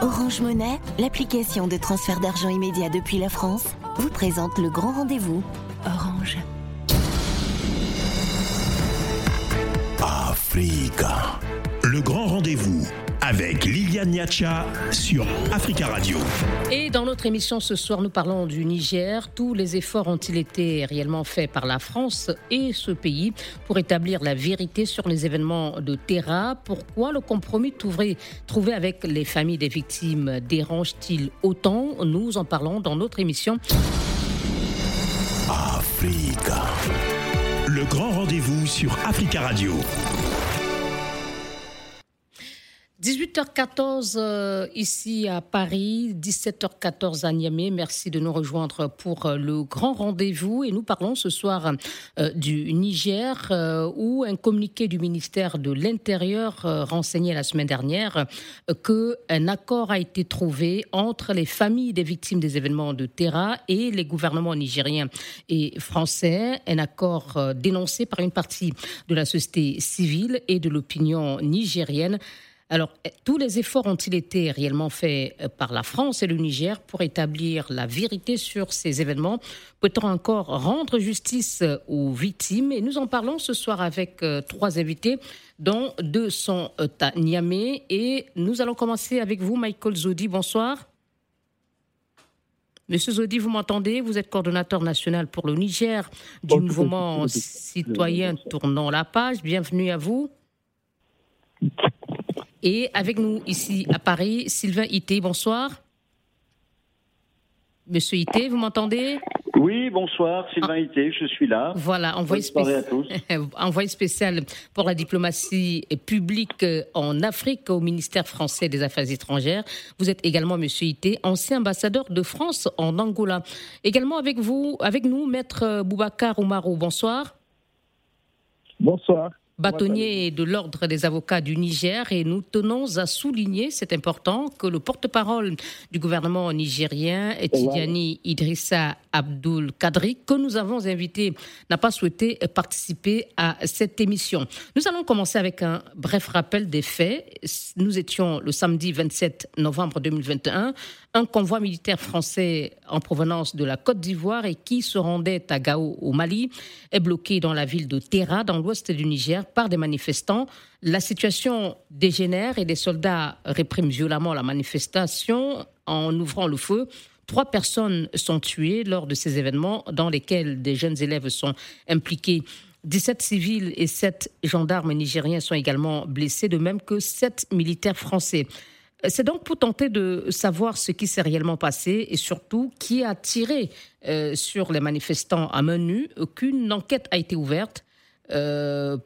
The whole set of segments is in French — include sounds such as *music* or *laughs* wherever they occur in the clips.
Orange Monnaie, l'application de transfert d'argent immédiat depuis la France, vous présente le grand rendez-vous. Orange. Africa. Le grand rendez-vous avec Liliane Niacha sur Africa Radio. Et dans notre émission ce soir, nous parlons du Niger. Tous les efforts ont-ils été réellement faits par la France et ce pays pour établir la vérité sur les événements de Terra? Pourquoi le compromis trouvé, trouvé avec les familles des victimes dérange-t-il autant? Nous en parlons dans notre émission. Africa. Le grand rendez-vous sur Africa Radio. 18h14 euh, ici à Paris, 17h14 à Niamey. Merci de nous rejoindre pour euh, le grand rendez-vous. Et nous parlons ce soir euh, du Niger, où un communiqué du ministère de l'Intérieur renseignait la semaine dernière qu'un accord a été trouvé entre les familles des victimes des événements de Terra et les gouvernements nigériens et français. Un accord dénoncé par une partie de la société civile et de l'opinion nigérienne. Alors, eh, tous les efforts ont-ils été réellement faits euh, par la France et le Niger pour établir la vérité sur ces événements? Peut-on encore rendre justice euh, aux victimes? Et nous en parlons ce soir avec euh, trois invités, dont deux sont à Niamey. Et nous allons commencer avec vous, Michael Zodi. Bonsoir. Monsieur Zodi, vous m'entendez? Vous êtes coordonnateur national pour le Niger du mouvement citoyen Tournons la page. Bienvenue à vous. Et avec nous ici à Paris, Sylvain Ité, bonsoir. Monsieur Ité, vous m'entendez? Oui, bonsoir, Sylvain ah. Ité, je suis là. Voilà, envoyé, spécial, *laughs* envoyé spécial pour la diplomatie publique en Afrique au ministère français des Affaires étrangères. Vous êtes également, Monsieur Ité, ancien ambassadeur de France en Angola. Également avec vous, avec nous, Maître Boubacar Oumarou, bonsoir. Bonsoir bâtonnier de l'Ordre des avocats du Niger et nous tenons à souligner, c'est important, que le porte-parole du gouvernement nigérien, Tidiane Idrissa Abdul Kadri, que nous avons invité, n'a pas souhaité participer à cette émission. Nous allons commencer avec un bref rappel des faits. Nous étions le samedi 27 novembre 2021 un convoi militaire français en provenance de la Côte d'Ivoire et qui se rendait à Gao au Mali est bloqué dans la ville de Terra, dans l'ouest du Niger, par des manifestants. La situation dégénère et des soldats répriment violemment la manifestation en ouvrant le feu. Trois personnes sont tuées lors de ces événements dans lesquels des jeunes élèves sont impliqués. 17 civils et 7 gendarmes nigériens sont également blessés, de même que 7 militaires français. C'est donc pour tenter de savoir ce qui s'est réellement passé et surtout qui a tiré euh, sur les manifestants à main nue qu'une enquête a été ouverte. Euh,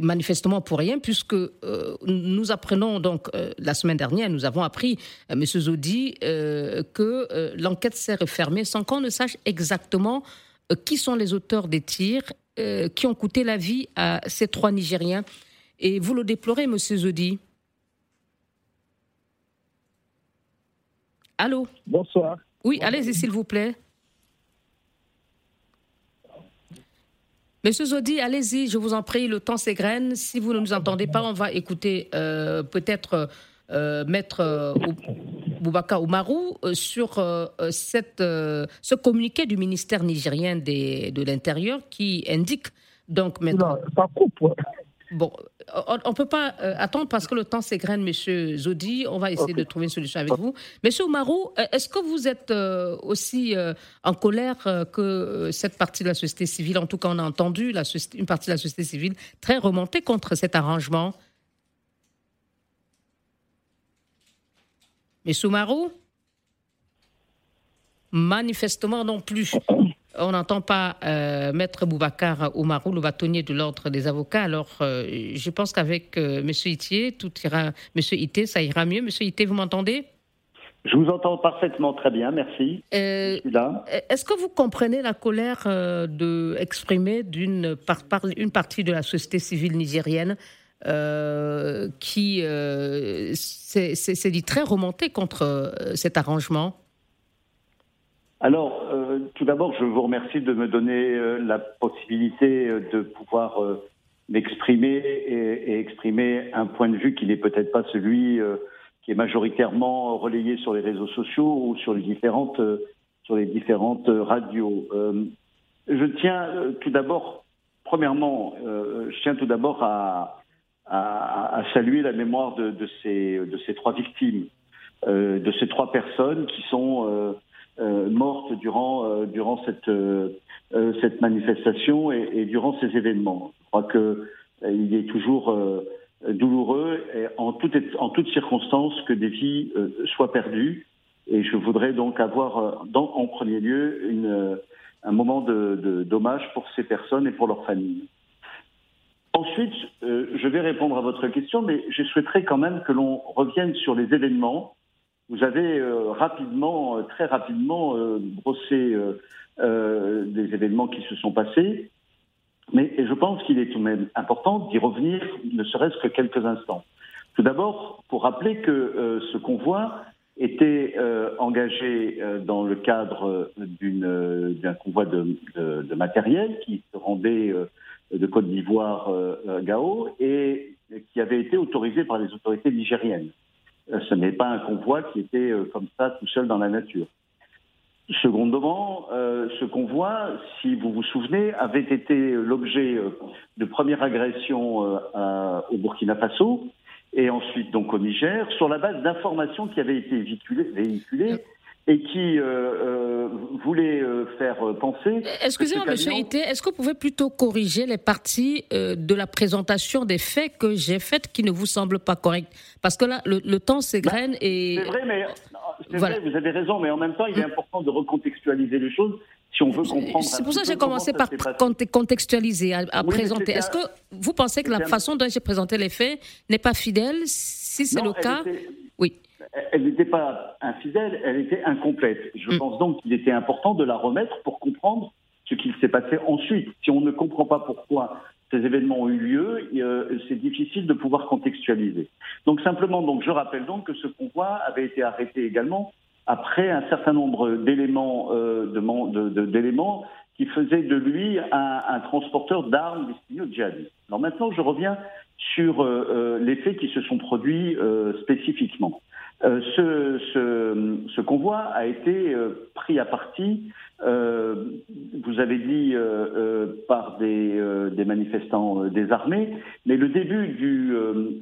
manifestement pour rien, puisque euh, nous apprenons donc la semaine dernière, nous avons appris, M. Zodi, que l'enquête s'est refermée sans qu'on ne sache exactement qui sont les auteurs des tirs qui ont coûté la vie à ces trois Nigériens. Et vous le déplorez, M. Zodi? Allô Bonsoir. Oui, allez-y, s'il vous plaît. Monsieur Zodi, allez-y, je vous en prie, le temps s'égrène. Si vous ne nous entendez pas, on va écouter euh, peut-être euh, Maître euh, Boubaka Oumarou sur cette, ce communiqué du ministère nigérien de l'Intérieur qui indique donc maintenant. Non, ça coupe. Bon, on ne peut pas euh, attendre parce que le temps s'égrène, Monsieur Zodi. On va essayer de trouver une solution avec vous. Monsieur Oumarou, euh, est-ce que vous êtes euh, aussi en colère que cette partie de la société civile En tout cas, on a entendu la une partie de la société civile très remontée contre cet arrangement? Monsieur Oumarou? Manifestement non plus. On n'entend pas euh, Maître Boubacar Oumarou, le bâtonnier de l'ordre des avocats. Alors, euh, je pense qu'avec euh, M. Itier, tout ira, Monsieur Ité, ça ira mieux. Monsieur Ité, vous m'entendez? Je vous entends parfaitement très bien, merci. Est-ce que vous comprenez la colère de, exprimée d'une par, par, une partie de la société civile nigérienne qui s'est dit très remontée contre cet arrangement? Alors, euh, tout d'abord, je vous remercie de me donner euh, la possibilité euh, de pouvoir m'exprimer et, exprimer un point de vue qui n'est peut-être pas celui qui est majoritairement relayé sur les réseaux sociaux ou sur les différentes, sur les différentes radios. je tiens tout d'abord, premièrement, je tiens tout d'abord à, saluer la mémoire de ces trois victimes, de ces trois personnes qui sont euh, mortes durant, euh, durant cette, euh, cette manifestation et, et, durant ces événements. Je crois qu'il est toujours douloureux et en, toute, en toutes circonstances que des vies soient perdues. Et je voudrais donc avoir dans, en premier lieu une, un moment de, dommage pour ces personnes et pour leurs familles. Ensuite, je vais répondre à votre question, mais je souhaiterais quand même que l'on revienne sur les événements vous avez euh, rapidement, euh, très rapidement, euh, brossé des événements qui se sont passés. Mais je pense qu'il est tout de même important d'y revenir, ne serait-ce que quelques instants. Tout d'abord, pour rappeler que ce convoi était engagé dans le cadre d'un convoi de, de, matériel qui se rendait de Côte d'Ivoire à Gao et qui avait été autorisé par les autorités nigériennes. Euh, ce n'est pas un convoi qui était euh, comme ça tout seul dans la nature. Secondement, euh, ce convoi, si vous vous souvenez, avait été l'objet de première agression au Burkina Faso et ensuite donc au Niger sur la base d'informations qui avaient été véhiculées et qui euh, euh, voulait euh, faire penser. Excusez-moi, Monsieur Ité, est-ce que vous pouvez plutôt corriger les parties de la présentation des faits que j'ai faites qui ne vous semblent pas correctes? Parce que là, le, temps s'égrène bah, et. C'est vrai, mais vrai, vous avez raison, mais en même temps, il est important de recontextualiser les choses si on veut comprendre. C'est pour ça que j'ai commencé par contextualiser, à, présenter. Est-ce que vous pensez que la façon dont j'ai présenté les faits n'est pas fidèle? Si c'est le cas, oui elle n'était pas infidèle, elle était incomplète. Je mm. pense donc qu'il était important de la remettre pour comprendre ce qu'il s'est passé ensuite. Si on ne comprend pas pourquoi ces événements ont eu lieu, euh, c'est difficile de pouvoir contextualiser. Donc simplement, donc je rappelle donc que ce convoi avait été arrêté également après un certain nombre d'éléments euh, d'éléments qui faisaient de lui un, transporteur d'armes destinées aux djihadistes. Alors maintenant, je reviens sur euh, les faits qui se sont produits spécifiquement. Euh, ce, ce, ce, convoi a été euh, pris à partie, euh, vous avez dit, par des, des, manifestants désarmés, mais le début, du,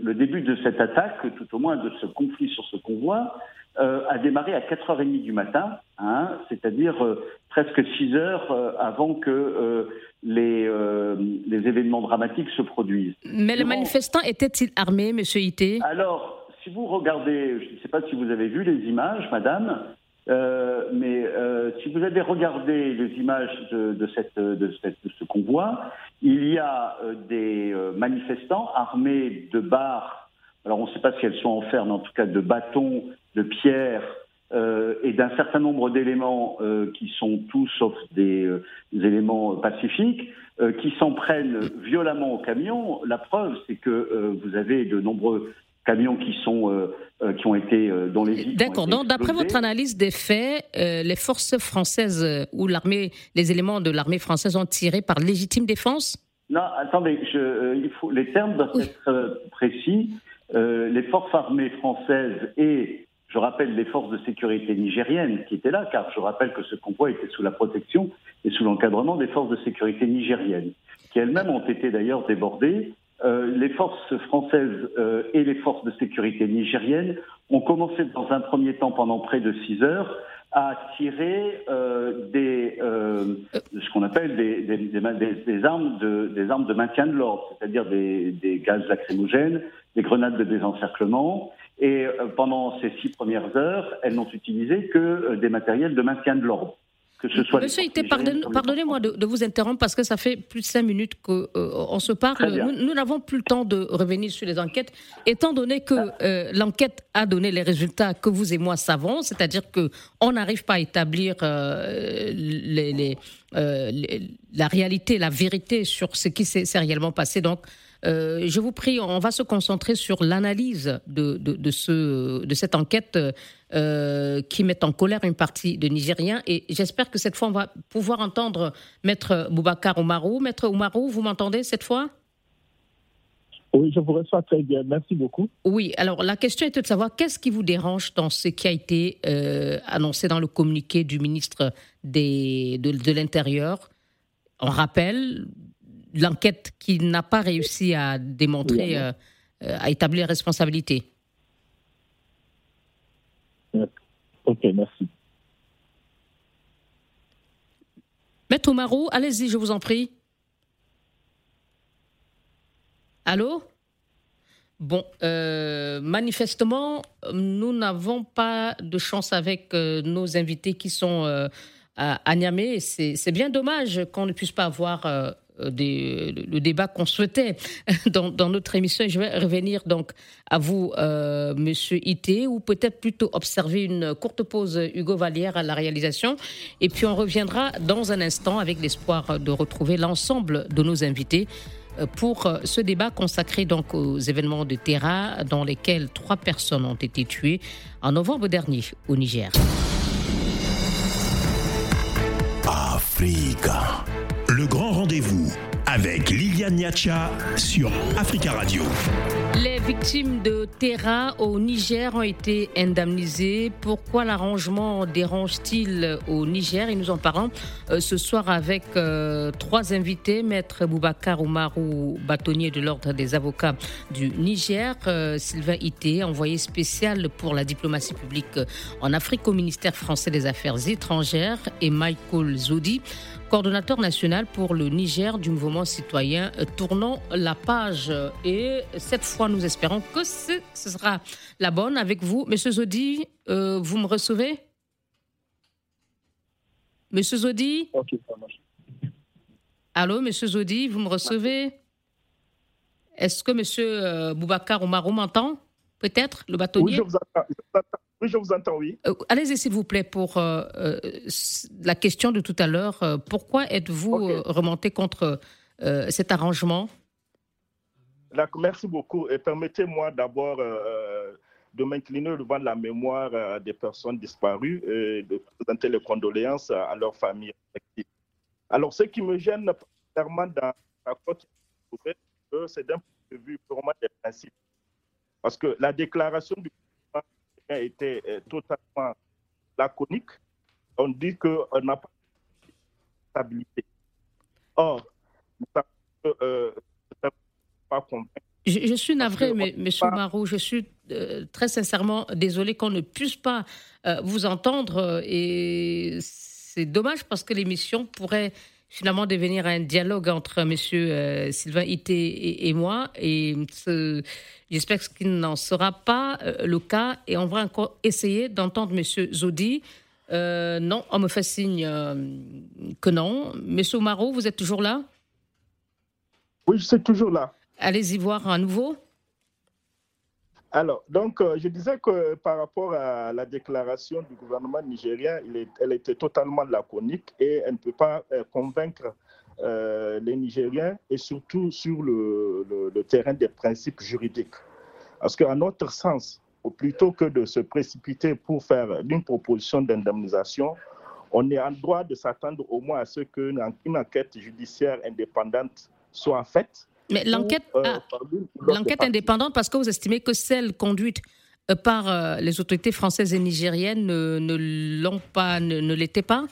le début de cette attaque, tout au moins de ce conflit sur ce convoi, a démarré à 4h30 du matin, hein, c'est-à-dire presque 6 heures avant que les, les événements dramatiques se produisent. Mais les manifestants étaient-ils armés, Monsieur Ité? Alors, si vous regardez, je ne sais pas si vous avez vu les images, madame, euh, mais euh, si vous avez regardé les images de, ce convoi, il y a euh, des manifestants armés de barres, alors on ne sait pas si elles sont en fer, mais en tout cas de bâtons, de pierres et d'un certain nombre d'éléments qui sont tous sauf des, éléments pacifiques, qui s'en prennent violemment au camion. La preuve, c'est que vous avez de nombreux camions qui sont euh, euh, qui ont été euh, dans les D'accord. Donc, d'après votre analyse des faits, les forces françaises ou l'armée, les éléments de l'armée française ont tiré par légitime défense? Non, attendez, je, il faut, les termes doivent être précis. les forces armées françaises et je rappelle les forces de sécurité nigériennes qui étaient là, car je rappelle que ce convoi était sous la protection et sous l'encadrement des forces de sécurité nigériennes, qui elles-mêmes ont été d'ailleurs débordées les forces françaises euh, et les forces de sécurité nigériennes ont commencé dans un premier temps pendant près de six heures à tirer euh, des, ce qu'on appelle des, des, des, armes de, des armes de maintien de l'ordre, c'est-à-dire des, gaz lacrymogènes, des grenades de désencerclement. Et pendant ces six premières heures, elles n'ont utilisé que des matériels de maintien de l'ordre. Monsieur Ité, pardonnez-moi de, vous interrompre parce que ça fait plus de cinq minutes qu'on euh, se parle. Nous n'avons plus le temps de revenir sur les enquêtes, étant donné que euh, l'enquête a donné les résultats que vous et moi savons, c'est-à-dire que on n'arrive pas à établir euh, les, la réalité, la vérité sur ce qui s'est réellement passé. Donc, euh, je vous prie, on va se concentrer sur l'analyse de, de, ce, de cette enquête euh, qui met en colère une partie de Nigériens. Et j'espère que cette fois, on va pouvoir entendre Maître Boubacar Oumarou. Maître Oumarou, vous m'entendez cette fois? Oui, je vous reçois très bien. Merci beaucoup. Oui, alors la question était de savoir qu'est-ce qui vous dérange dans ce qui a été euh, annoncé dans le communiqué du ministre des, de, l'Intérieur? On rappelle l'enquête qui n'a pas réussi à démontrer, euh, euh, à établir responsabilité. Merci. Maître Marou, allez-y, je vous en prie. Allô? Bon, euh, manifestement, nous n'avons pas de chance avec euh, nos invités qui sont euh, à, Niamey. C'est bien dommage qu'on ne puisse pas avoir le débat qu'on souhaitait *laughs* dans, notre émission. je vais revenir donc à vous, Monsieur Ité, ou peut-être plutôt observer une courte pause Hugo Vallière à la réalisation. Et puis on reviendra dans un instant avec l'espoir de retrouver l'ensemble de nos invités pour euh, ce débat consacré donc aux événements de Terra dans lesquels trois personnes ont été tuées en novembre dernier au Niger. Africa. Le grand rendez-vous avec Liliane Niacha sur Africa Radio. Les victimes de Terra au Niger ont été indemnisées. Pourquoi l'arrangement dérange-t-il au Niger? Et nous en parlons euh, ce soir avec euh, trois invités. Maître Boubacar Oumarou, bâtonnier de l'Ordre des avocats du Niger. Euh, Sylvain Ité, envoyé spécial pour la diplomatie publique en Afrique au ministère français des Affaires étrangères. Et Michael Zodi, coordonnateur national pour le Niger du mouvement citoyen euh, Tournons la page. Et cette fois, nous espérons que ce sera la bonne avec vous. Monsieur Zodi, euh, vous me recevez? Monsieur Zodi? Ok, ça marche. Allô, Monsieur Zodi, vous me recevez? Est-ce que Monsieur euh, Boubacar Oumarou m'entend Peut-être, le bâtonnier? Oui, je vous entends. Oui, je vous entends, oui. Euh, allez-y, s'il vous plaît, pour euh, euh, la question de tout à l'heure. pourquoi êtes-vous remonté contre cet arrangement? Merci beaucoup. Et permettez-moi d'abord de m'incliner devant la mémoire des personnes disparues et de présenter les condoléances à leurs familles Alors, ce qui me gêne particulièrement dans la côte, c'est d'un point de vue purement des principes. Parce que la déclaration du était euh, totalement laconique. On dit qu'on n'a pas de stabilité. Or, euh, pas Je, suis navré, mais, Monsieur Marou, je suis euh, très sincèrement désolé qu'on ne puisse pas vous entendre. Et c'est dommage parce que l'émission pourrait finalement devenir un dialogue entre Monsieur euh, Sylvain Ité et, moi. Et j'espère que ce n'en sera pas euh, le cas. Et on va encore essayer d'entendre Monsieur Zodi. Euh, non, on me fait signe que non. Monsieur Marot, vous êtes toujours là? Oui, je suis toujours là. Allez-y voir à nouveau. Alors, donc, euh, je disais que par rapport à la déclaration du gouvernement nigérien, elle était totalement laconique et elle ne peut pas euh, convaincre euh, les Nigériens et surtout sur le, terrain des principes juridiques. Parce qu'à notre sens, plutôt que de se précipiter pour faire une proposition d'indemnisation, on est en droit de s'attendre au moins à ce qu'une enquête judiciaire indépendante soit faite mais l'enquête euh, l'enquête indépendante, parce que vous estimez que celle conduite euh, par euh, les autorités françaises et nigériennes ne, ne l'ont pas, ne, l'était pas?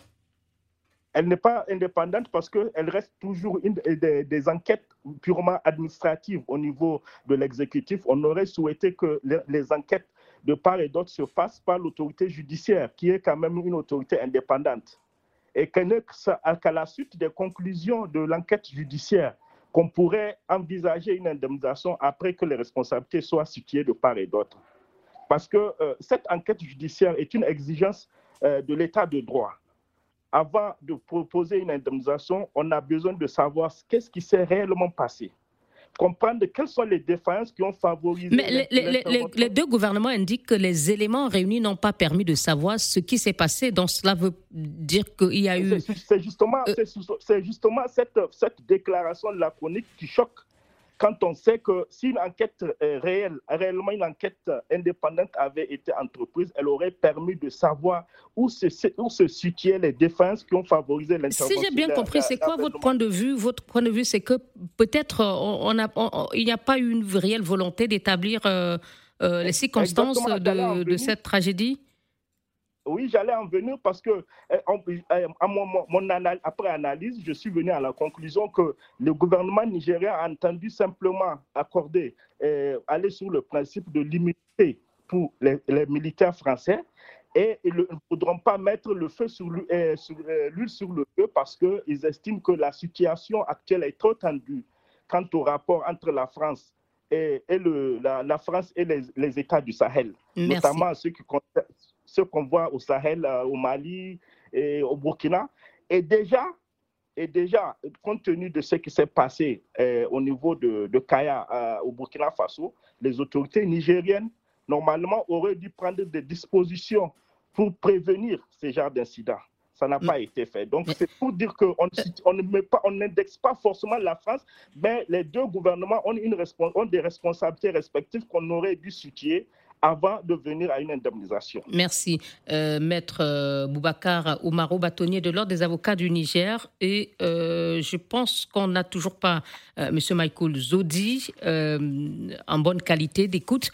Elle n'est pas indépendante parce qu'elle reste toujours une, des, enquêtes purement administratives au niveau de l'exécutif. On aurait souhaité que les, enquêtes de part et d'autre se fassent par l'autorité judiciaire, qui est quand même une autorité indépendante. Et qu'à la suite des conclusions de l'enquête judiciaire, qu'on pourrait envisager une indemnisation après que les responsabilités soient situées de part et d'autre. Parce que euh, cette enquête judiciaire est une exigence euh, de l'état de droit. Avant de proposer une indemnisation, on a besoin de savoir qu'est-ce qui s'est réellement passé comprendre quelles sont les défaillances qui ont favorisé. Mais les, deux gouvernements indiquent que les éléments réunis n'ont pas permis de savoir ce qui s'est passé. Donc cela veut dire qu'il y a eu. C'est justement, euh, c'est justement cette, cette déclaration laconique qui choque quand on sait que si une enquête réelle, réellement une enquête indépendante avait été entreprise, elle aurait permis de savoir où se, où se situaient les défenses qui ont favorisé l'intervention. Si j'ai bien compris, c'est quoi votre point de vue? Votre point de vue, c'est que peut-être on, il n'y a pas eu une réelle volonté d'établir euh, euh, les circonstances de, de cette tragédie? Oui, j'allais en venir parce que, euh, à mon, mon après analyse, je suis venu à la conclusion que le gouvernement nigérien a entendu simplement accorder, aller sur le principe de limiter pour les, militaires français et ils ne voudront pas mettre le feu sur l'huile sur, le feu parce qu'ils estiment que la situation actuelle est trop tendue quant au rapport entre la France et, le, la, France et les, États du Sahel, notamment ceux qui ce qu'on voit au Sahel, euh, au Mali et au Burkina. Et déjà, et déjà compte tenu de ce qui s'est passé euh, au niveau de, de Kaya euh, au Burkina Faso, les autorités nigériennes, normalement, auraient dû prendre des dispositions pour prévenir ce genre d'incidents. Ça n'a pas été fait. Donc, c'est pour dire qu'on on met pas, n'indexe pas forcément la France, mais les deux gouvernements ont, une, ont des responsabilités respectives qu'on aurait dû situer avant de venir à une indemnisation. Merci. Euh, Maître euh, Boubacar Oumaro, bâtonnier de l'Ordre des avocats du Niger. Et euh, je pense qu'on n'a toujours pas M. Michael Zodi en bonne qualité d'écoute.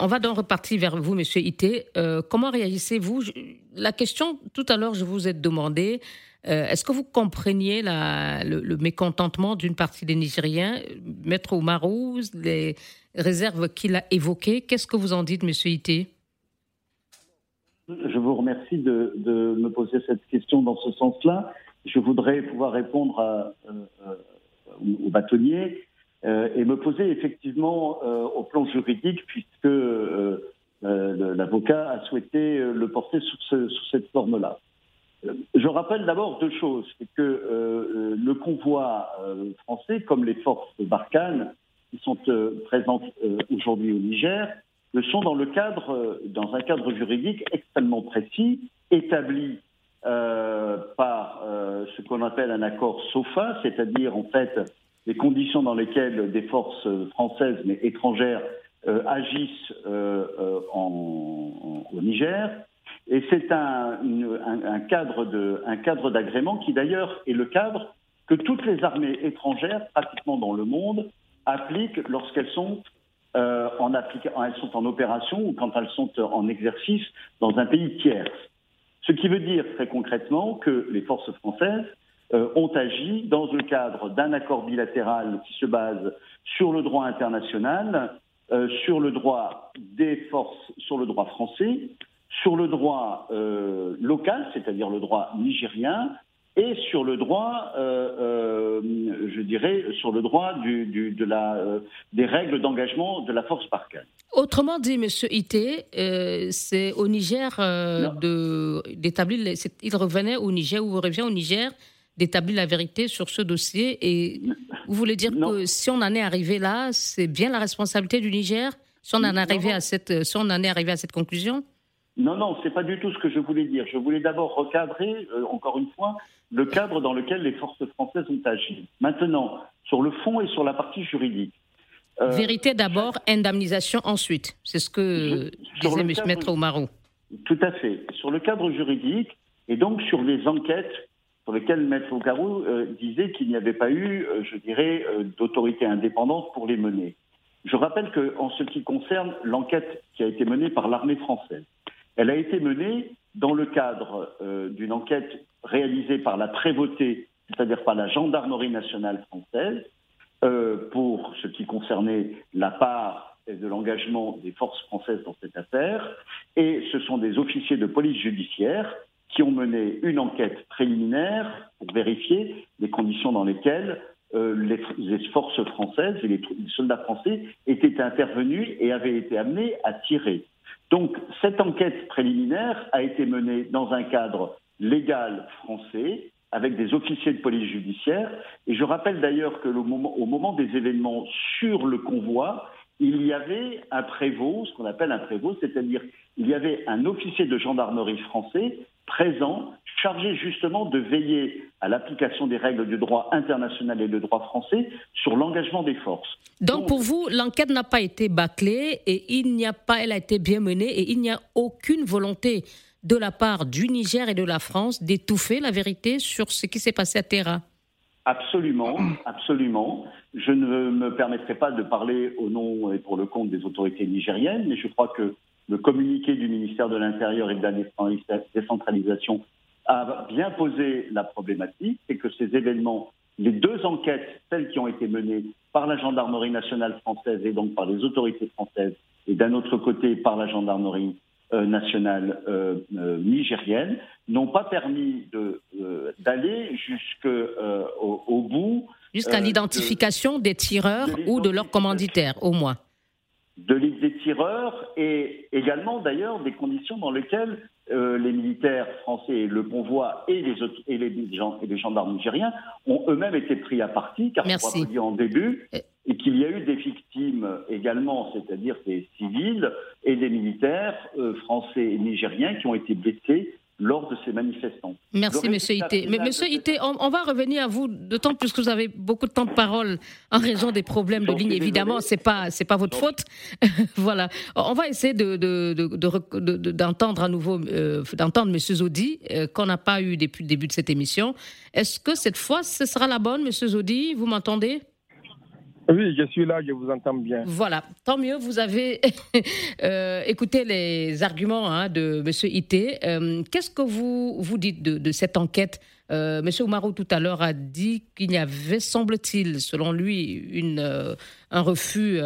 on va donc repartir vers vous, M. Ité. comment réagissez-vous? La question, tout à l'heure, je vous ai demandé est-ce que vous compreniez le, mécontentement d'une partie des Nigériens? Maître Oumarou, les, réserve qu'il a évoquées. Qu'est-ce que vous en dites, Monsieur Ité? Je vous remercie de, me poser cette question dans ce sens-là. Je voudrais pouvoir répondre à, euh, aux bâtonniers euh, et me poser effectivement euh, au plan juridique, puisque l'avocat a souhaité le porter sous, sous cette forme-là. Je rappelle d'abord deux choses. C'est que le convoi français, comme les forces Barkhane, qui sont euh, présentes euh, aujourd'hui au Niger le sont euh, dans un cadre juridique extrêmement précis, établi par ce qu'on appelle un accord SOFA, c'est-à-dire en fait les conditions dans lesquelles des forces françaises mais étrangères agissent en, au Niger. Et c'est un cadre d'agrément qui d'ailleurs est le cadre que toutes les armées étrangères, pratiquement dans le monde, appliquent lorsqu'elles sont, euh, sont en opération ou quand elles sont en exercice dans un pays tiers. Ce qui veut dire très concrètement que les forces françaises euh, ont agi dans le cadre d'un accord bilatéral qui se base sur le droit international, euh, sur le droit des forces, sur le droit français, sur le droit local, c'est-à-dire le droit nigérien, et sur le droit, euh, euh, je dirais, sur le droit du, de la, euh, des règles d'engagement de la force parcale. Autrement dit, Monsieur Ité, c'est au Niger d'établir, il revenait au Niger ou revient au Niger d'établir la vérité sur ce dossier. Et vous voulez dire que si on en est arrivé là, c'est bien la responsabilité du Niger si on en, arrivé à cette, si on en est arrivé à cette conclusion? Non, non, c'est pas du tout ce que je voulais dire. Je voulais d'abord recadrer, encore une fois, le cadre dans lequel les forces françaises ont agi. Maintenant, sur le fond et sur la partie juridique. Euh, Vérité d'abord, indemnisation ensuite. C'est ce que disait M. Maître Omaro. Tout à fait. Sur le cadre juridique et donc sur les enquêtes sur lesquelles Maître Ogarou euh, disait qu'il n'y avait pas eu, euh, je dirais, d'autorité indépendante pour les mener. Je rappelle qu'en ce qui concerne l'enquête qui a été menée par l'armée française, elle a été menée dans le cadre d'une enquête réalisé par la prévôté, c'est-à-dire par la gendarmerie nationale française, euh, pour ce qui concernait la part de l'engagement des forces françaises dans cette affaire. Et ce sont des officiers de police judiciaire qui ont mené une enquête préliminaire pour vérifier les conditions dans lesquelles euh, les, forces françaises et les, soldats français étaient intervenus et avaient été amenés à tirer. Donc cette enquête préliminaire a été menée dans un cadre légal français avec des officiers de police judiciaire. Et je rappelle d'ailleurs que moment, au moment des événements sur le convoi, il y avait un prévôt, ce qu'on appelle un prévôt, c'est-à-dire il y avait un officier de gendarmerie français présent, chargé justement de veiller à l'application des règles du droit international et du droit français sur l'engagement des forces. Donc, pour vous, l'enquête n'a pas été bâclée et il n'y a pas, elle a été bien menée et il n'y a aucune volonté de la part du Niger et de la France d'étouffer la vérité sur ce qui s'est passé à Terra. Absolument, absolument. Je ne me permettrai pas de parler au nom et pour le compte des autorités nigériennes, mais je crois que le communiqué du ministère de l'Intérieur et de la décentralisation a bien posé la problématique, c'est que ces événements, les deux enquêtes, celles qui ont été menées par la gendarmerie nationale française et donc par les autorités françaises, et d'un autre côté par la gendarmerie euh, nationale euh, euh, nigérienne, n'ont pas permis d'aller jusqu'au au bout. Jusqu'à l'identification des tireurs ou de leurs commanditaires, au moins de des tireurs et également d'ailleurs des conditions dans lesquelles euh, les militaires français, le convoi et les, et les, gens, et les gendarmes nigériens ont eux-mêmes été pris à partie, car Merci. crois dit en début, et qu'il y a eu des victimes également, c'est-à-dire des civils et des militaires euh, français et nigériens qui ont été blessés lors de ces manifestants. Merci, Monsieur Ité. Mais Monsieur Ité, on, va revenir à vous, d'autant plus que vous avez beaucoup de temps de parole en raison des problèmes de ligne. Évidemment, c'est pas c'est pas votre faute. *laughs* voilà. On va essayer de, d'entendre à nouveau euh, d'entendre Monsieur Zodi euh, qu'on n'a pas eu depuis le début de cette émission. Est-ce que cette fois ce sera la bonne, Monsieur Zodi? Vous m'entendez? *laughs* oui, je suis là, je vous entends bien. Voilà, tant mieux, vous avez *laughs* euh, écouté les arguments hein, de M. Ité. Euh, qu'est-ce que vous, vous dites de, cette enquête? Euh, M. Oumarou tout à l'heure a dit qu'il y avait, semble-t-il, selon lui, une, euh, un refus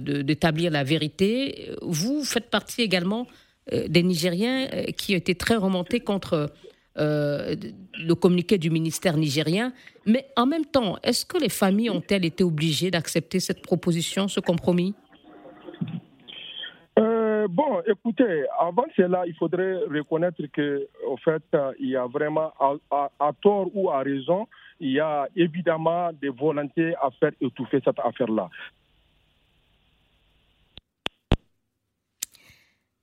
d'établir la vérité. Vous faites partie également des Nigériens qui été très remontés contre euh, le communiqué du ministère nigérien. Mais en même temps, est-ce que les familles ont-elles été obligées d'accepter cette proposition, ce compromis? Euh, bon, écoutez, avant cela, il faudrait reconnaître que, au fait, il y a vraiment, à, tort ou à raison, il y a évidemment des volontés à faire étouffer cette affaire-là.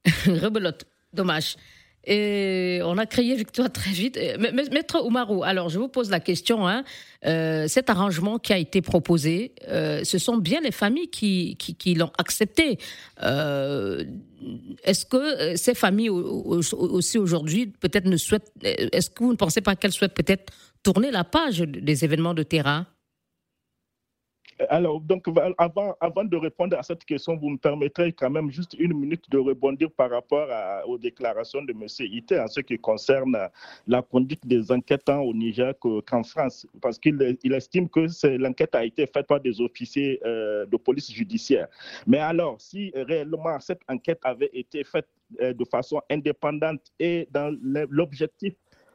*laughs* Rebelote, dommage. Et on a créé Victoire très vite. Maître Oumarou, alors je vous pose la question. Hein. Euh, cet arrangement qui a été proposé, euh, ce sont bien les familles qui, l'ont accepté. Euh, est-ce que ces familles aussi aujourd'hui peut-être ne souhaitent, est-ce que vous ne pensez pas qu'elles souhaitent peut-être tourner la page des événements de terrain? Alors, donc, avant, de répondre à cette question, vous me permettrez quand même juste une minute de rebondir par rapport aux déclarations de M. Ité en ce qui concerne la conduite des enquêtes au Niger qu'en France, parce qu'il il estime que l'enquête a été faite par des officiers euh, de police judiciaire. Mais alors, si réellement cette enquête avait été faite euh, de façon indépendante et dans l'objectif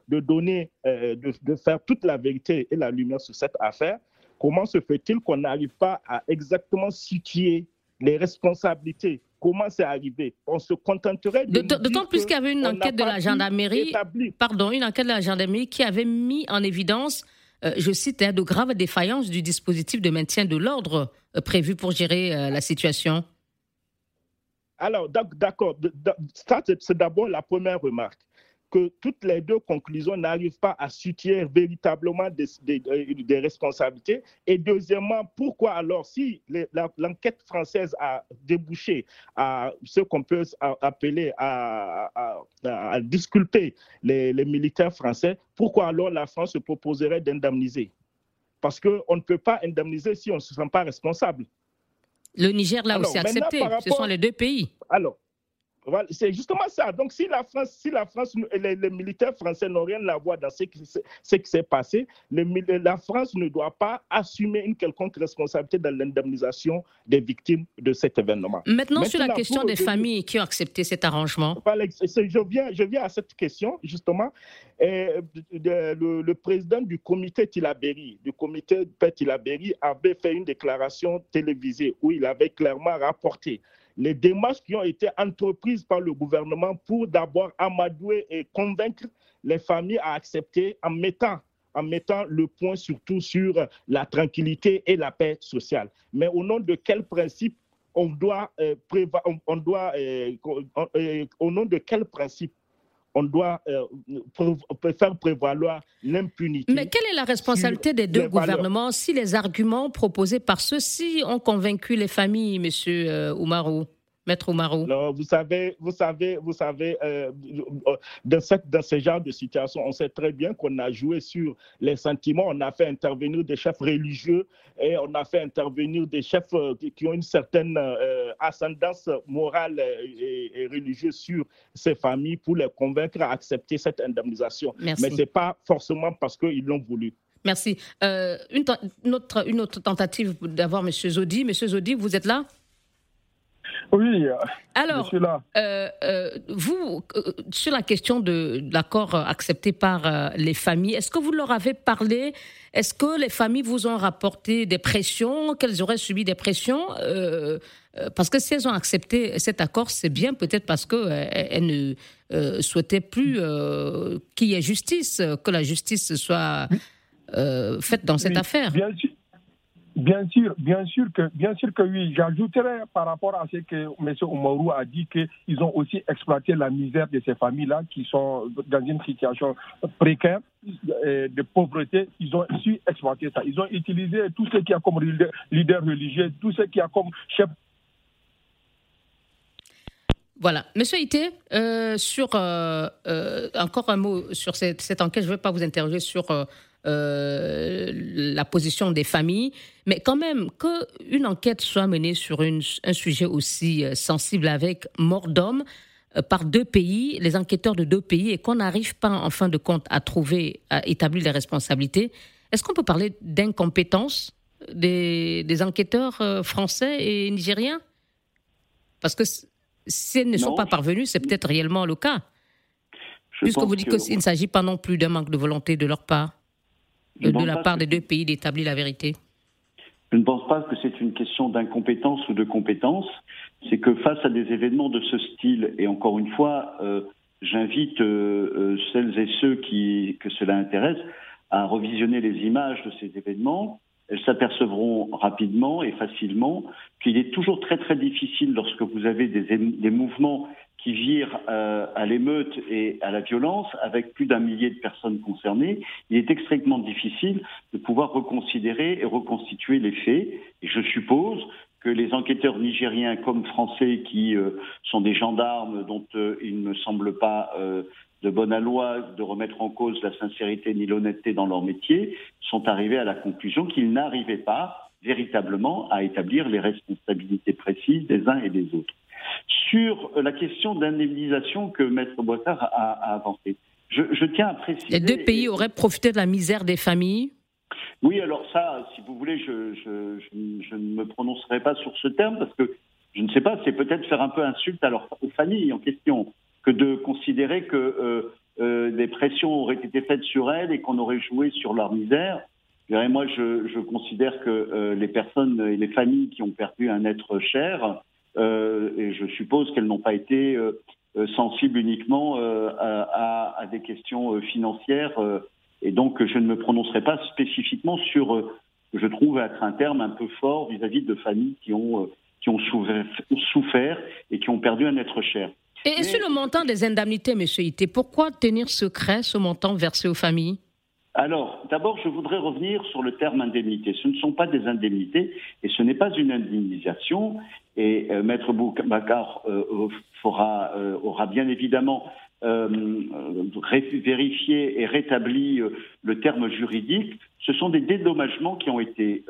de donner, euh, de faire toute la vérité et la lumière sur cette affaire, Comment se fait-il qu'on n'arrive pas à exactement situer les responsabilités? Comment c'est arrivé? On se contenterait de. D'autant plus qu'il y avait une enquête de la gendarmerie. Pardon, une enquête de la gendarmerie qui avait mis en évidence, euh, je cite, hein, de graves défaillances du dispositif de maintien de l'ordre euh, prévu pour gérer euh, la situation. Alors, d'accord, ça c'est d'abord la première remarque que toutes les deux conclusions n'arrivent pas à situer véritablement des, responsabilités. Et deuxièmement, pourquoi alors, si l'enquête française a débouché à ce qu'on peut appeler à, disculper les, militaires français, pourquoi alors la France se proposerait d'indemniser? Parce qu'on ne peut pas indemniser si on ne se sent pas responsable. Le Niger l'a aussi accepté. Ce sont les deux pays. Alors, c'est justement ça. Donc, si la France, si la France, les, militaires français n'ont rien à voir dans ce qui, s'est passé, la France ne doit pas assumer une quelconque responsabilité dans l'indemnisation des victimes de cet événement. Maintenant, sur la question des familles qui ont accepté cet arrangement. Je viens, je viens à cette question, justement. le, président du comité Tilaberi, du comité Tilaberi, avait fait une déclaration télévisée où il avait clairement rapporté les démarches qui ont été entreprises par le gouvernement pour d'abord amadouer et convaincre les familles à accepter en mettant en mettant le point surtout sur la tranquillité et la paix sociale. Mais au nom de quel principe on doit, on, doit au nom de quel principe on doit faire prévaloir l'impunité. Mais quelle est la responsabilité des deux gouvernements si les arguments proposés par ceux-ci ont convaincu les familles, Monsieur Oumarou? Maître Oumarou Vous savez, vous savez, vous savez euh, dans, cette, dans ce genre de situation, on sait très bien qu'on a joué sur les sentiments. On a fait intervenir des chefs religieux et on a fait intervenir des chefs euh, qui ont une certaine euh, ascendance morale et, religieuse sur ces familles pour les convaincre à accepter cette indemnisation. Mais ce n'est pas forcément parce qu'ils l'ont voulu. Merci. une, autre, une autre tentative d'avoir M. Zodi. M. Zodi, vous êtes là? Oui, alors, euh, euh, vous, euh, sur la question de, l'accord accepté par les familles, est-ce que vous leur avez parlé? Est-ce que les familles vous ont rapporté des pressions? Qu'elles auraient subi des pressions? Parce que si elles ont accepté cet accord, c'est bien peut-être parce qu'elles ne souhaitaient plus qu'il y ait justice, que la justice soit faite dans cette affaire. Bien sûr. Bien sûr, bien sûr que, bien sûr que oui. J'ajouterais par rapport à ce que M. Oumarou a dit qu'ils ont aussi exploité la misère de ces familles-là qui sont dans une situation précaire euh, de pauvreté. Ils ont su exploiter ça. Ils ont utilisé tout ce qui a comme leader, religieux, tout ce qui a comme chef voilà. Monsieur Ité, euh, sur euh, encore un mot sur cette, cette enquête, je ne vais pas vous interroger sur euh, la position des familles, mais quand même qu'une enquête soit menée sur un sujet aussi euh, sensible avec mort d'homme euh, par deux pays, les enquêteurs de deux pays, et qu'on n'arrive pas en fin de compte à trouver, à établir les responsabilités, est-ce qu'on peut parler d'incompétence des, enquêteurs français et nigériens? Parce que s'ils ne sont pas parvenus, c'est peut-être réellement le cas. Puisque vous dites qu'il ne s'agit pas non plus d'un manque de volonté de leur part de la part des deux pays d'établir la vérité Je ne pense pas que c'est une question d'incompétence ou de compétence. C'est que face à des événements de ce style, et encore une fois, euh, j'invite euh, euh, celles et ceux qui, que cela intéresse à revisionner les images de ces événements. Elles s'apercevront rapidement et facilement qu'il est toujours très très difficile lorsque vous avez des, mouvements qui virent euh, à l'émeute et à la violence, avec plus d'un millier de personnes concernées, il est extrêmement difficile de pouvoir reconsidérer et reconstituer les faits. Et je suppose que les enquêteurs nigériens comme français, qui euh, sont des gendarmes dont euh, il ne me semble pas de bonne loi de remettre en cause la sincérité ni l'honnêteté dans leur métier, sont arrivés à la conclusion qu'ils n'arrivaient pas véritablement à établir les responsabilités précises des uns et des autres sur la question d'indemnisation que Maître Boissard a, avancée. Je, tiens à préciser. Les deux pays auraient profité de la misère des familles? Oui, alors ça, si vous voulez, je, ne me prononcerai pas sur ce terme parce que je ne sais pas, c'est peut-être faire un peu insulte à leur, aux familles en question que de considérer que euh, euh, des pressions auraient été faites sur elles et qu'on aurait joué sur leur misère. Et moi, je, considère que euh, les personnes et les familles qui ont perdu un être cher et je suppose qu'elles n'ont pas été sensibles uniquement à, à, des questions financières. et donc, je ne me prononcerai pas spécifiquement sur, je trouve être un terme un peu fort vis-à-vis de familles qui ont, qui ont souffert, et qui ont perdu un être cher. Et, sur le montant des indemnités, Monsieur Ité, pourquoi tenir secret ce montant versé aux familles? Alors, d'abord, je voudrais revenir sur le terme indemnité. Ce ne sont pas des indemnités et ce n'est pas une indemnisation. Et euh, Maître Boubacar euh, euh, aura bien évidemment vérifié et rétabli le terme juridique. Ce sont des dédommagements qui ont été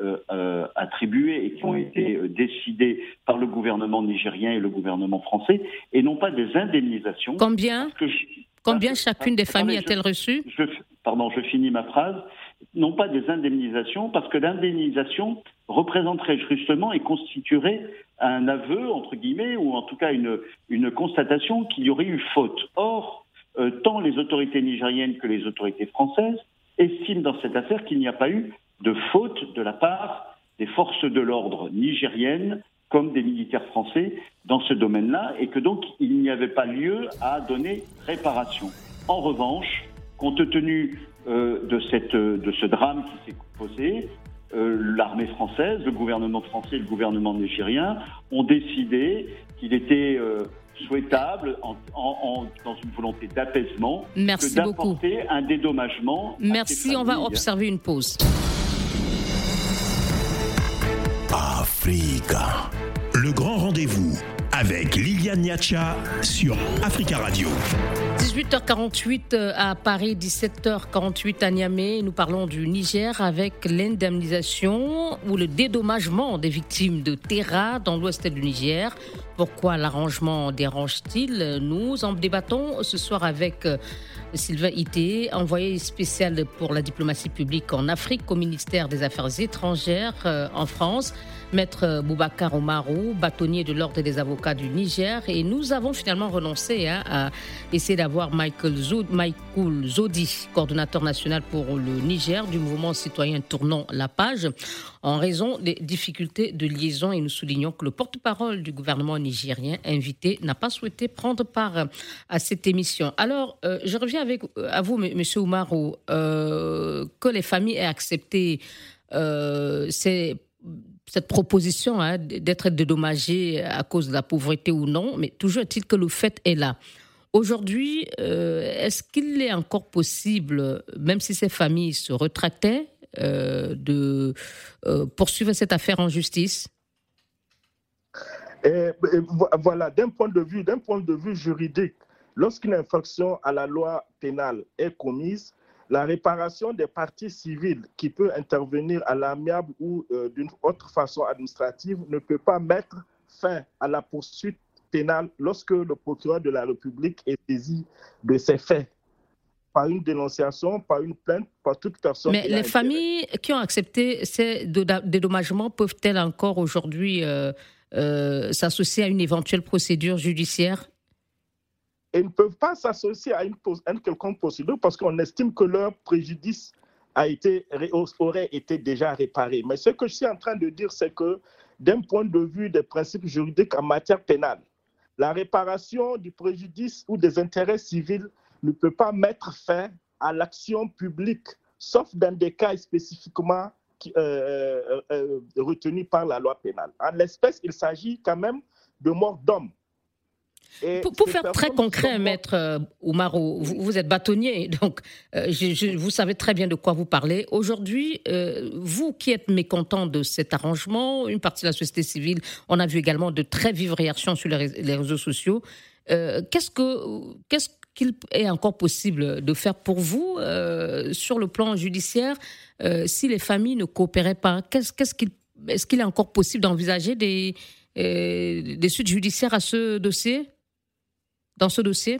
attribués et qui ont été décidés par le gouvernement nigérien et le gouvernement français et non pas des indemnisations. Combien Combien chacune des familles a-t-elle reçu Pardon, je finis ma phrase. Non pas des indemnisations, parce que l'indemnisation représenterait justement et constituerait un aveu, entre guillemets, ou en tout cas une, une constatation qu'il y aurait eu faute. Or, euh, tant les autorités nigériennes que les autorités françaises estiment dans cette affaire qu'il n'y a pas eu de faute de la part des forces de l'ordre nigériennes comme des militaires français dans ce domaine-là, et que donc il n'y avait pas lieu à donner réparation. En revanche, compte tenu de, cette, de ce drame qui s'est posé, l'armée française, le gouvernement français et le gouvernement nigérien ont décidé qu'il était souhaitable dans une volonté d'apaisement que d'apporter un dédommagement. Merci, on va observer une pause. Africa, le grand rendez-vous avec Liliane Niacha sur Africa Radio. 18h48 euh, à Paris, 17h48 à Niamey. Nous parlons du Niger avec l'indemnisation ou le dédommagement des victimes de Terra dans l'ouest du Niger. Pourquoi l'arrangement dérange-t-il? Nous en débattons ce soir avec euh, Sylvain Ité, envoyé spécial pour la diplomatie publique en Afrique au ministère des Affaires étrangères euh, en France. Maître Boubacar Omarou, bâtonnier de l'Ordre des avocats du Niger. Et nous avons finalement renoncé hein, à essayer d'avoir Michael, Zodi, coordonnateur national pour le Niger du mouvement citoyen Tournons la page, en raison des difficultés de liaison. Et nous soulignons que le porte-parole du gouvernement nigérien invité n'a pas souhaité prendre part à cette émission. Alors, euh, je reviens avec, à vous, Monsieur Oumarou, euh, que les familles aient accepté euh, ces cette proposition hein, d'être dédommagé à cause de la pauvreté ou non, mais toujours est-il que le fait est là. Aujourd'hui, euh, est-ce qu'il est encore possible, même si ces familles se retractaient, euh, de euh, poursuivre cette affaire en justice? Voilà, d'un point de vue, d'un point de vue juridique, lorsqu'une infraction à la loi pénale est commise, la réparation des parties civiles qui peut intervenir à l'amiable ou euh, d'une autre façon administrative ne peut pas mettre fin à la poursuite pénale lorsque le procureur de la République est saisi de ces faits par une dénonciation, par une plainte, par toute personne. Mais les familles qui ont accepté ces dédommagements peuvent-elles encore aujourd'hui euh, euh, s'associer à une éventuelle procédure judiciaire? Et ne peuvent pas s'associer à une, quelconque procédure parce qu'on estime que leur préjudice a été, aurait été déjà réparé. Mais ce que je suis en train de dire, c'est que d'un point de vue des principes juridiques en matière pénale, la réparation du préjudice ou des intérêts civils ne peut pas mettre fin à l'action publique, sauf dans des cas spécifiquement euh, euh, euh, retenus par la loi pénale. En l'espèce, il s'agit quand même de mort d'homme. Pour, faire très concret, maître euh, Oumaro, vous, êtes bâtonnier, *laughs* donc euh, vous savez très bien de quoi vous parlez. Aujourd'hui, euh, vous qui êtes mécontent de cet arrangement, une partie de la société civile, on a vu également de très vives réactions sur les, réseaux sociaux. qu'est-ce que qu'est-ce qu'il est encore possible de faire pour vous sur le plan judiciaire si les familles ne coopéraient pas? Qu'est-ce qu'il est-ce qu'il est encore possible d'envisager des des suites judiciaires à ce dossier? Dans ce dossier